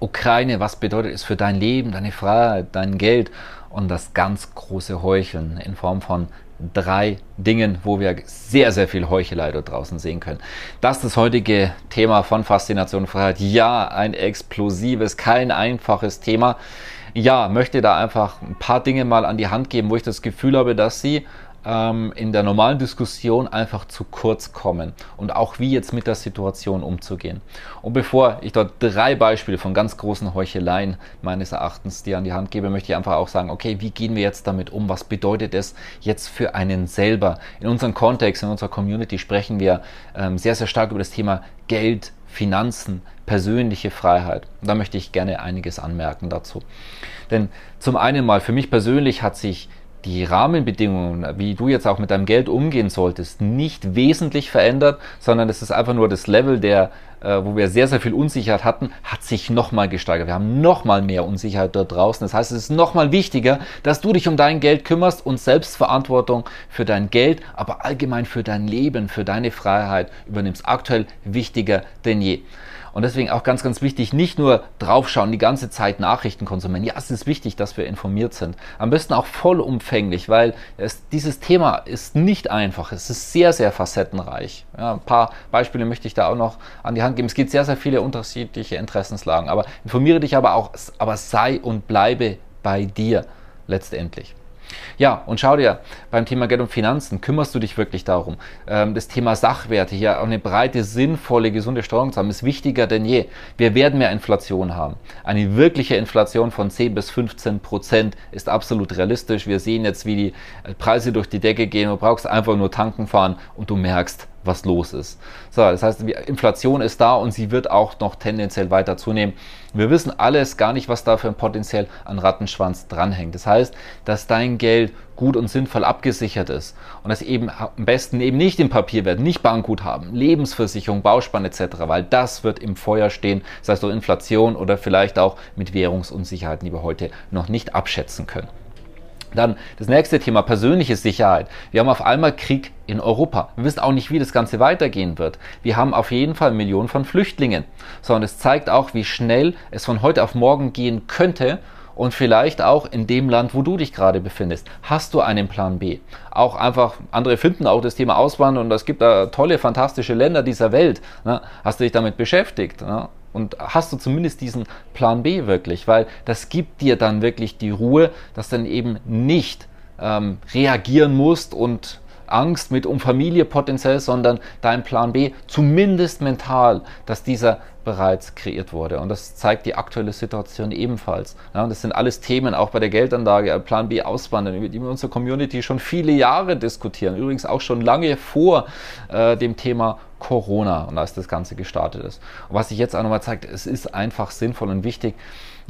Ukraine, was bedeutet es für dein Leben, deine Freiheit, dein Geld und das ganz große Heucheln in Form von drei Dingen, wo wir sehr, sehr viel Heuchelei dort draußen sehen können. Das ist das heutige Thema von Faszination Freiheit. Ja, ein explosives, kein einfaches Thema. Ja, möchte da einfach ein paar Dinge mal an die Hand geben, wo ich das Gefühl habe, dass sie ähm, in der normalen Diskussion einfach zu kurz kommen und auch wie jetzt mit der Situation umzugehen. Und bevor ich dort drei Beispiele von ganz großen Heucheleien meines Erachtens dir an die Hand gebe, möchte ich einfach auch sagen, okay, wie gehen wir jetzt damit um? Was bedeutet es jetzt für einen selber? In unserem Kontext, in unserer Community sprechen wir ähm, sehr, sehr stark über das Thema Geld, Finanzen, persönliche Freiheit. Und da möchte ich gerne einiges anmerken dazu. Denn zum einen mal, für mich persönlich hat sich die Rahmenbedingungen, wie du jetzt auch mit deinem Geld umgehen solltest, nicht wesentlich verändert, sondern es ist einfach nur das Level, der, äh, wo wir sehr, sehr viel Unsicherheit hatten, hat sich nochmal gesteigert. Wir haben nochmal mehr Unsicherheit dort draußen. Das heißt, es ist nochmal wichtiger, dass du dich um dein Geld kümmerst und Selbstverantwortung für dein Geld, aber allgemein für dein Leben, für deine Freiheit übernimmst. Aktuell wichtiger denn je. Und deswegen auch ganz, ganz wichtig, nicht nur draufschauen, die ganze Zeit Nachrichten konsumieren. Ja, es ist wichtig, dass wir informiert sind. Am besten auch vollumfänglich, weil es, dieses Thema ist nicht einfach. Es ist sehr, sehr facettenreich. Ja, ein paar Beispiele möchte ich da auch noch an die Hand geben. Es gibt sehr, sehr viele unterschiedliche Interessenslagen. Aber informiere dich aber auch, aber sei und bleibe bei dir letztendlich. Ja, und schau dir, beim Thema Geld und Finanzen kümmerst du dich wirklich darum. Ähm, das Thema Sachwerte, hier eine breite, sinnvolle, gesunde Steuerung zu haben, ist wichtiger denn je. Wir werden mehr Inflation haben. Eine wirkliche Inflation von 10 bis 15 Prozent ist absolut realistisch. Wir sehen jetzt, wie die Preise durch die Decke gehen. Du brauchst einfach nur tanken fahren und du merkst, was los ist. So, das heißt, Inflation ist da und sie wird auch noch tendenziell weiter zunehmen. Wir wissen alles gar nicht, was da für ein potenziell an Rattenschwanz dranhängt. Das heißt, dass dein Geld gut und sinnvoll abgesichert ist und das eben am besten eben nicht im Papierwert, nicht Bankguthaben, Lebensversicherung, Bauspann etc., weil das wird im Feuer stehen, sei es durch Inflation oder vielleicht auch mit Währungsunsicherheiten, die wir heute noch nicht abschätzen können. Dann das nächste Thema, persönliche Sicherheit. Wir haben auf einmal Krieg in Europa. Wir wissen auch nicht, wie das Ganze weitergehen wird. Wir haben auf jeden Fall Millionen von Flüchtlingen. Sondern es zeigt auch, wie schnell es von heute auf morgen gehen könnte und vielleicht auch in dem Land, wo du dich gerade befindest. Hast du einen Plan B? Auch einfach, andere finden auch das Thema Auswandern und es gibt da tolle, fantastische Länder dieser Welt. Ne? Hast du dich damit beschäftigt? Ne? Und hast du zumindest diesen Plan B wirklich, weil das gibt dir dann wirklich die Ruhe, dass dann eben nicht ähm, reagieren musst und Angst mit um Familie potenziell, sondern dein Plan B, zumindest mental, dass dieser bereits kreiert wurde. Und das zeigt die aktuelle Situation ebenfalls. Ja, und das sind alles Themen, auch bei der Geldanlage, Plan B auswandern, über die wir in unserer Community schon viele Jahre diskutieren. Übrigens auch schon lange vor äh, dem Thema Corona und als das Ganze gestartet ist. Und was sich jetzt auch nochmal zeigt, es ist einfach sinnvoll und wichtig,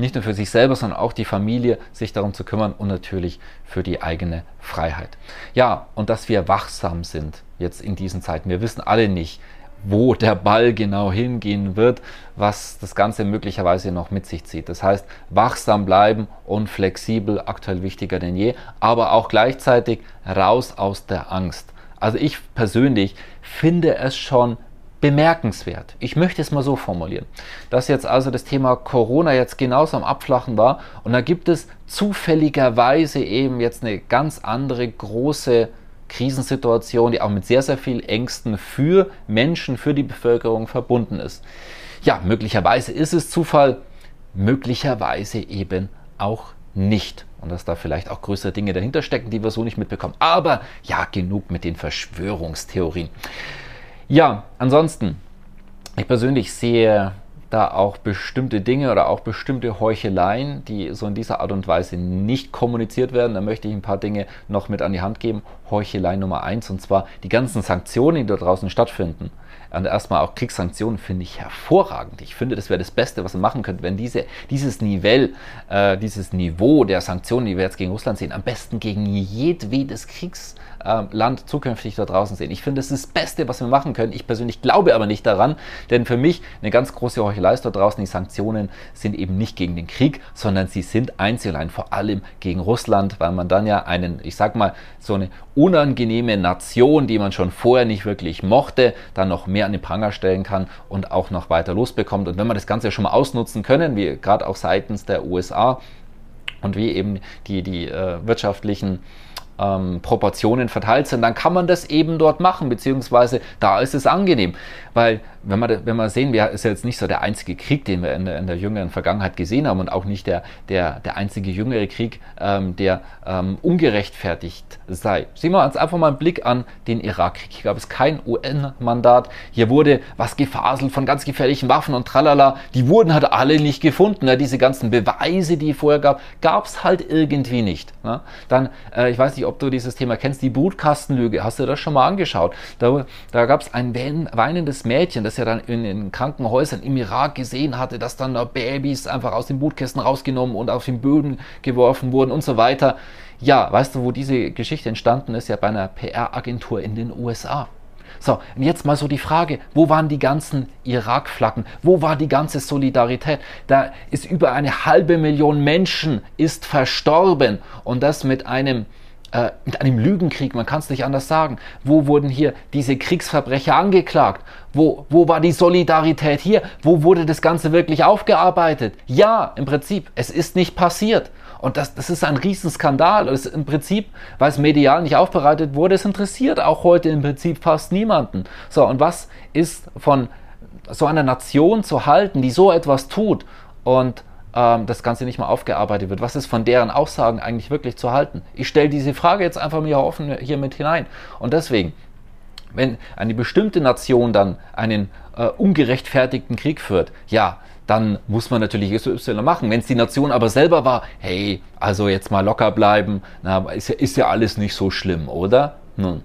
nicht nur für sich selber, sondern auch die Familie, sich darum zu kümmern und natürlich für die eigene Freiheit. Ja, und dass wir wachsam sind jetzt in diesen Zeiten. Wir wissen alle nicht, wo der Ball genau hingehen wird, was das Ganze möglicherweise noch mit sich zieht. Das heißt, wachsam bleiben und flexibel, aktuell wichtiger denn je, aber auch gleichzeitig raus aus der Angst. Also ich persönlich finde es schon bemerkenswert. Ich möchte es mal so formulieren, dass jetzt also das Thema Corona jetzt genauso am Abflachen war und da gibt es zufälligerweise eben jetzt eine ganz andere große Krisensituation, die auch mit sehr, sehr viel Ängsten für Menschen, für die Bevölkerung verbunden ist. Ja, möglicherweise ist es Zufall, möglicherweise eben auch nicht. Und dass da vielleicht auch größere Dinge dahinter stecken, die wir so nicht mitbekommen. Aber ja, genug mit den Verschwörungstheorien. Ja, ansonsten, ich persönlich sehe da auch bestimmte Dinge oder auch bestimmte Heucheleien, die so in dieser Art und Weise nicht kommuniziert werden. Da möchte ich ein paar Dinge noch mit an die Hand geben. Heuchelei Nummer eins und zwar die ganzen Sanktionen, die da draußen stattfinden. Und erstmal auch Kriegssanktionen finde ich hervorragend. Ich finde, das wäre das Beste, was man machen könnte, wenn diese, dieses Niveau, äh, dieses Niveau der Sanktionen, die wir jetzt gegen Russland sehen, am besten gegen jedwedes Kriegsland zukünftig da draußen sehen. Ich finde, das ist das Beste, was wir machen können. Ich persönlich glaube aber nicht daran, denn für mich eine ganz große Heuchelei ist da draußen. Die Sanktionen sind eben nicht gegen den Krieg, sondern sie sind allein vor allem gegen Russland, weil man dann ja einen, ich sag mal, so eine unangenehme Nation, die man schon vorher nicht wirklich mochte, dann noch mehr an den Pranger stellen kann und auch noch weiter losbekommt. Und wenn wir das Ganze schon mal ausnutzen können, wie gerade auch seitens der USA und wie eben die, die äh, wirtschaftlichen ähm, Proportionen verteilt sind, dann kann man das eben dort machen, beziehungsweise da ist es angenehm. Weil, wenn wir, wenn wir sehen, wir ist ja jetzt nicht so der einzige Krieg, den wir in der, in der jüngeren Vergangenheit gesehen haben und auch nicht der, der, der einzige jüngere Krieg, ähm, der ähm, ungerechtfertigt sei. Sehen wir uns einfach mal einen Blick an den Irakkrieg. Hier gab es kein UN-Mandat. Hier wurde was gefaselt von ganz gefährlichen Waffen und tralala. Die wurden halt alle nicht gefunden. Ja, diese ganzen Beweise, die vorher gab, gab es halt irgendwie nicht. Ja. Dann, äh, ich weiß nicht, ob du dieses Thema kennst, die Brutkastenlüge. Hast du das schon mal angeschaut? Da, da gab es ein weinendes Mädchen, das ja dann in den Krankenhäusern im Irak gesehen hatte, dass dann da Babys einfach aus den Brutkästen rausgenommen und auf den Böden geworfen wurden und so weiter. Ja, weißt du, wo diese Geschichte entstanden ist? Ja, bei einer PR-Agentur in den USA. So, und jetzt mal so die Frage, wo waren die ganzen Irak-Flaggen? Wo war die ganze Solidarität? Da ist über eine halbe Million Menschen ist verstorben und das mit einem äh, mit einem Lügenkrieg, man kann es nicht anders sagen. Wo wurden hier diese Kriegsverbrecher angeklagt? Wo, wo war die Solidarität hier? Wo wurde das Ganze wirklich aufgearbeitet? Ja, im Prinzip, es ist nicht passiert. Und das, das ist ein Riesenskandal. Das Im Prinzip, weil es medial nicht aufbereitet wurde, es interessiert auch heute im Prinzip fast niemanden. So, und was ist von so einer Nation zu halten, die so etwas tut und ähm, das Ganze nicht mal aufgearbeitet wird. Was ist von deren Aussagen eigentlich wirklich zu halten? Ich stelle diese Frage jetzt einfach mir offen hier mit hinein. Und deswegen, wenn eine bestimmte Nation dann einen äh, ungerechtfertigten Krieg führt, ja, dann muss man natürlich XY machen. Wenn es die Nation aber selber war, hey, also jetzt mal locker bleiben, na, ist ja, ist ja alles nicht so schlimm, oder? Nun,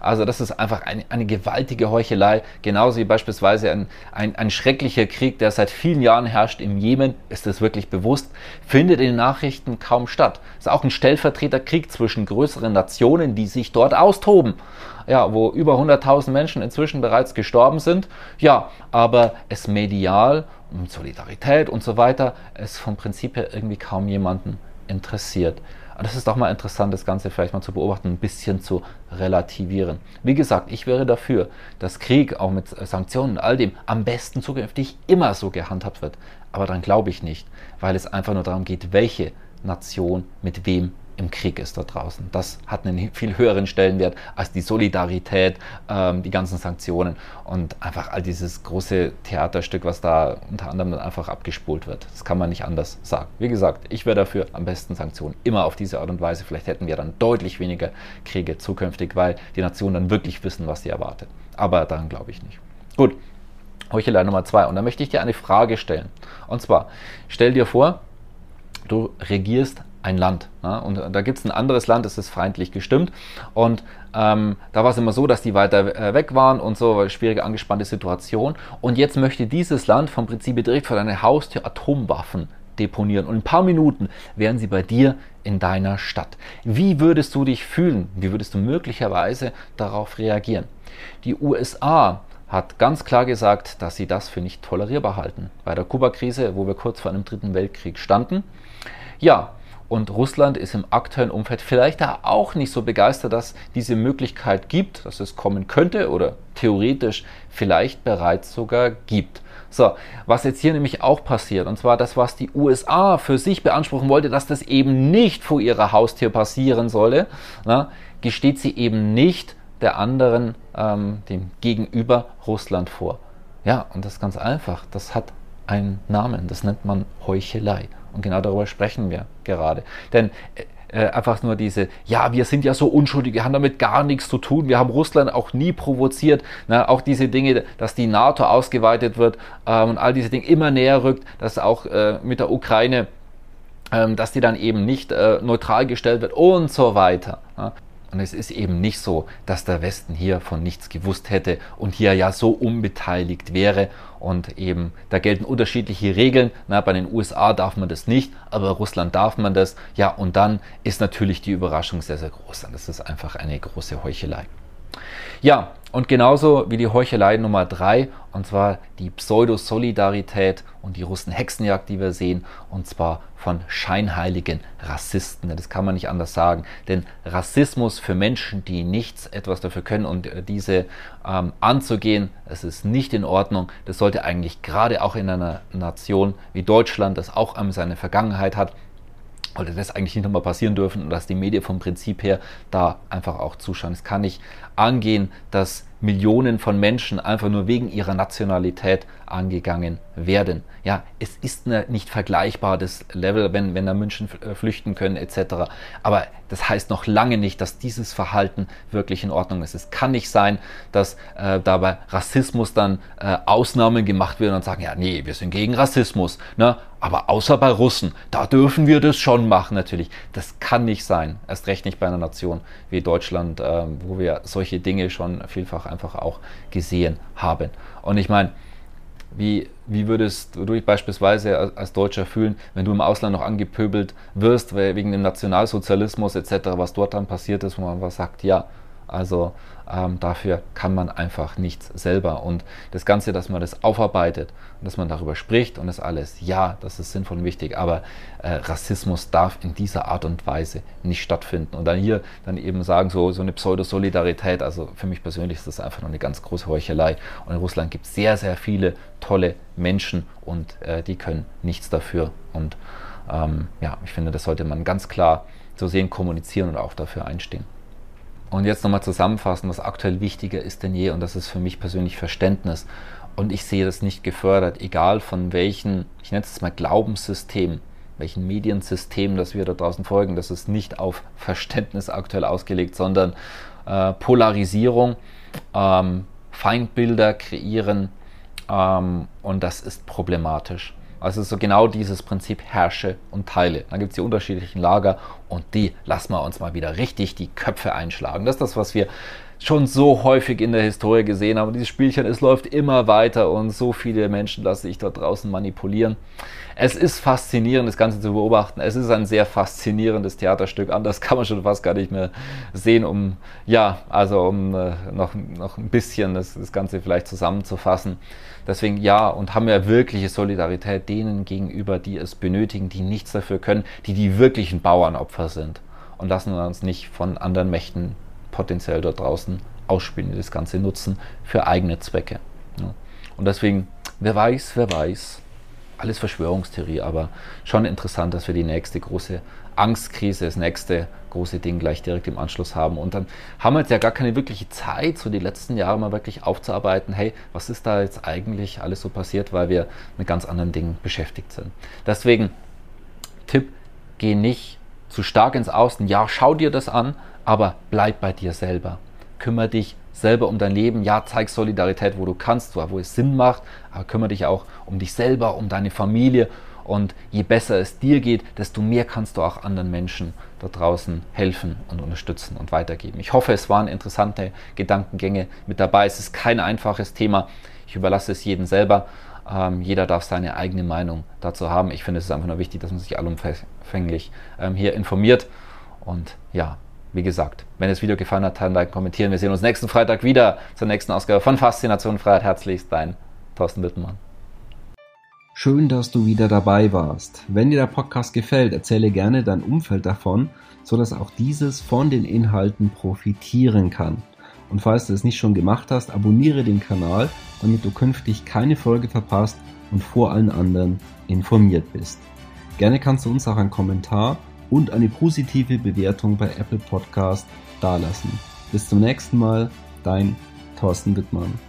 also das ist einfach eine, eine gewaltige Heuchelei, genauso wie beispielsweise ein, ein, ein, schrecklicher Krieg, der seit vielen Jahren herrscht im Jemen, ist das wirklich bewusst, findet in den Nachrichten kaum statt. Es ist auch ein Stellvertreterkrieg zwischen größeren Nationen, die sich dort austoben. Ja, wo über 100.000 Menschen inzwischen bereits gestorben sind. Ja, aber es medial und Solidarität und so weiter, es vom Prinzip her irgendwie kaum jemanden interessiert. Das ist doch mal interessant, das Ganze vielleicht mal zu beobachten, ein bisschen zu relativieren. Wie gesagt, ich wäre dafür, dass Krieg auch mit Sanktionen und all dem am besten zukünftig immer so gehandhabt wird. Aber daran glaube ich nicht, weil es einfach nur darum geht, welche Nation mit wem im Krieg ist da draußen. Das hat einen viel höheren Stellenwert als die Solidarität, ähm, die ganzen Sanktionen und einfach all dieses große Theaterstück, was da unter anderem dann einfach abgespult wird. Das kann man nicht anders sagen. Wie gesagt, ich wäre dafür am besten Sanktionen immer auf diese Art und Weise. Vielleicht hätten wir dann deutlich weniger Kriege zukünftig, weil die Nationen dann wirklich wissen, was sie erwartet. Aber daran glaube ich nicht. Gut, Heuchelei Nummer zwei. Und da möchte ich dir eine Frage stellen. Und zwar, stell dir vor, du regierst ein Land. Ja? Und da gibt es ein anderes Land, das ist feindlich gestimmt. Und ähm, da war es immer so, dass die weiter äh, weg waren und so, schwierige, angespannte Situation. Und jetzt möchte dieses Land vom Prinzip direkt vor deiner Haustür Atomwaffen deponieren. Und in ein paar Minuten wären sie bei dir in deiner Stadt. Wie würdest du dich fühlen? Wie würdest du möglicherweise darauf reagieren? Die USA hat ganz klar gesagt, dass sie das für nicht tolerierbar halten. Bei der Kuba-Krise, wo wir kurz vor einem dritten Weltkrieg standen. Ja, und Russland ist im aktuellen Umfeld vielleicht da auch nicht so begeistert, dass diese Möglichkeit gibt, dass es kommen könnte oder theoretisch vielleicht bereits sogar gibt. So, was jetzt hier nämlich auch passiert, und zwar das, was die USA für sich beanspruchen wollte, dass das eben nicht vor ihrer Haustür passieren solle, na, gesteht sie eben nicht der anderen, ähm, dem Gegenüber Russland vor. Ja, und das ist ganz einfach. Das hat einen Namen. Das nennt man Heuchelei. Und genau darüber sprechen wir gerade. Denn äh, äh, einfach nur diese, ja, wir sind ja so unschuldig, wir haben damit gar nichts zu tun, wir haben Russland auch nie provoziert. Ne? Auch diese Dinge, dass die NATO ausgeweitet wird äh, und all diese Dinge immer näher rückt, dass auch äh, mit der Ukraine, ähm, dass die dann eben nicht äh, neutral gestellt wird und so weiter. Ne? Und es ist eben nicht so, dass der Westen hier von nichts gewusst hätte und hier ja so unbeteiligt wäre. Und eben, da gelten unterschiedliche Regeln. Na, bei den USA darf man das nicht, aber Russland darf man das. Ja, und dann ist natürlich die Überraschung sehr, sehr groß. Und das ist einfach eine große Heuchelei. Ja, und genauso wie die Heuchelei Nummer drei, und zwar die Pseudosolidarität und die Russen-Hexenjagd, die wir sehen, und zwar von scheinheiligen Rassisten. Das kann man nicht anders sagen, denn Rassismus für Menschen, die nichts etwas dafür können und äh, diese ähm, anzugehen, es ist nicht in Ordnung. Das sollte eigentlich gerade auch in einer Nation wie Deutschland, das auch seine Vergangenheit hat, sollte das eigentlich nicht nochmal passieren dürfen und dass die Medien vom Prinzip her da einfach auch zuschauen. Es kann nicht angehen, dass Millionen von Menschen einfach nur wegen ihrer Nationalität angegangen werden. Ja, es ist nicht vergleichbar, das Level, wenn, wenn da Menschen äh, flüchten können etc. Aber das heißt noch lange nicht, dass dieses Verhalten wirklich in Ordnung ist. Es kann nicht sein, dass äh, dabei Rassismus dann äh, Ausnahmen gemacht werden und sagen, ja, nee, wir sind gegen Rassismus. Ne? Aber außer bei Russen, da dürfen wir das schon machen natürlich. Das kann nicht sein. Erst recht nicht bei einer Nation wie Deutschland, äh, wo wir solche Dinge schon vielfach einfach auch gesehen haben. Und ich meine, wie, wie würdest du dich beispielsweise als Deutscher fühlen, wenn du im Ausland noch angepöbelt wirst, wegen dem Nationalsozialismus etc., was dort dann passiert ist, wo man was sagt, ja, also ähm, dafür kann man einfach nichts selber. Und das Ganze, dass man das aufarbeitet und dass man darüber spricht und das alles, ja, das ist sinnvoll und wichtig, aber äh, Rassismus darf in dieser Art und Weise nicht stattfinden. Und dann hier dann eben sagen, so, so eine Pseudo-Solidarität, also für mich persönlich ist das einfach nur eine ganz große Heuchelei. Und in Russland gibt es sehr, sehr viele tolle Menschen und äh, die können nichts dafür. Und ähm, ja, ich finde, das sollte man ganz klar so sehen, kommunizieren und auch dafür einstehen. Und jetzt nochmal zusammenfassen, was aktuell wichtiger ist denn je, und das ist für mich persönlich Verständnis. Und ich sehe das nicht gefördert, egal von welchen, ich nenne es mal Glaubenssystem, welchen Mediensystem, das wir da draußen folgen. Das ist nicht auf Verständnis aktuell ausgelegt, sondern äh, Polarisierung, ähm, Feindbilder kreieren ähm, und das ist problematisch. Also so genau dieses Prinzip herrsche und teile. Dann gibt es die unterschiedlichen Lager und die lassen wir uns mal wieder richtig die Köpfe einschlagen. Das ist das, was wir schon so häufig in der Historie gesehen haben. Dieses Spielchen, es läuft immer weiter und so viele Menschen lassen sich dort draußen manipulieren. Es ist faszinierend, das Ganze zu beobachten. Es ist ein sehr faszinierendes Theaterstück. Anders kann man schon fast gar nicht mehr sehen, um, ja, also um äh, noch, noch ein bisschen das, das Ganze vielleicht zusammenzufassen. Deswegen ja, und haben wir wirkliche Solidarität denen gegenüber, die es benötigen, die nichts dafür können, die die wirklichen Bauernopfer sind. Und lassen wir uns nicht von anderen Mächten potenziell dort draußen ausspielen, die das Ganze nutzen für eigene Zwecke. Und deswegen, wer weiß, wer weiß, alles Verschwörungstheorie, aber schon interessant, dass wir die nächste große Angstkrise, das nächste große Ding gleich direkt im Anschluss haben. Und dann haben wir jetzt ja gar keine wirkliche Zeit, so die letzten Jahre mal wirklich aufzuarbeiten, hey, was ist da jetzt eigentlich alles so passiert, weil wir mit ganz anderen Dingen beschäftigt sind. Deswegen, Tipp, geh nicht zu stark ins Außen. Ja, schau dir das an, aber bleib bei dir selber. Kümmere dich selber um dein Leben. Ja, zeig Solidarität, wo du kannst, wo es Sinn macht, aber kümmere dich auch um dich selber, um deine Familie. Und je besser es dir geht, desto mehr kannst du auch anderen Menschen da draußen helfen und unterstützen und weitergeben. Ich hoffe, es waren interessante Gedankengänge mit dabei. Es ist kein einfaches Thema. Ich überlasse es jedem selber. Ähm, jeder darf seine eigene Meinung dazu haben. Ich finde, es ist einfach nur wichtig, dass man sich allumfänglich ähm, hier informiert. Und ja, wie gesagt, wenn das Video gefallen hat, dann like, kommentieren. Wir sehen uns nächsten Freitag wieder zur nächsten Ausgabe von Faszination Freiheit. Herzlichst dein Thorsten Wittmann. Schön, dass du wieder dabei warst. Wenn dir der Podcast gefällt, erzähle gerne dein Umfeld davon, sodass auch dieses von den Inhalten profitieren kann. Und falls du es nicht schon gemacht hast, abonniere den Kanal, damit du künftig keine Folge verpasst und vor allen anderen informiert bist. Gerne kannst du uns auch einen Kommentar und eine positive Bewertung bei Apple Podcast dalassen. Bis zum nächsten Mal, dein Thorsten Wittmann.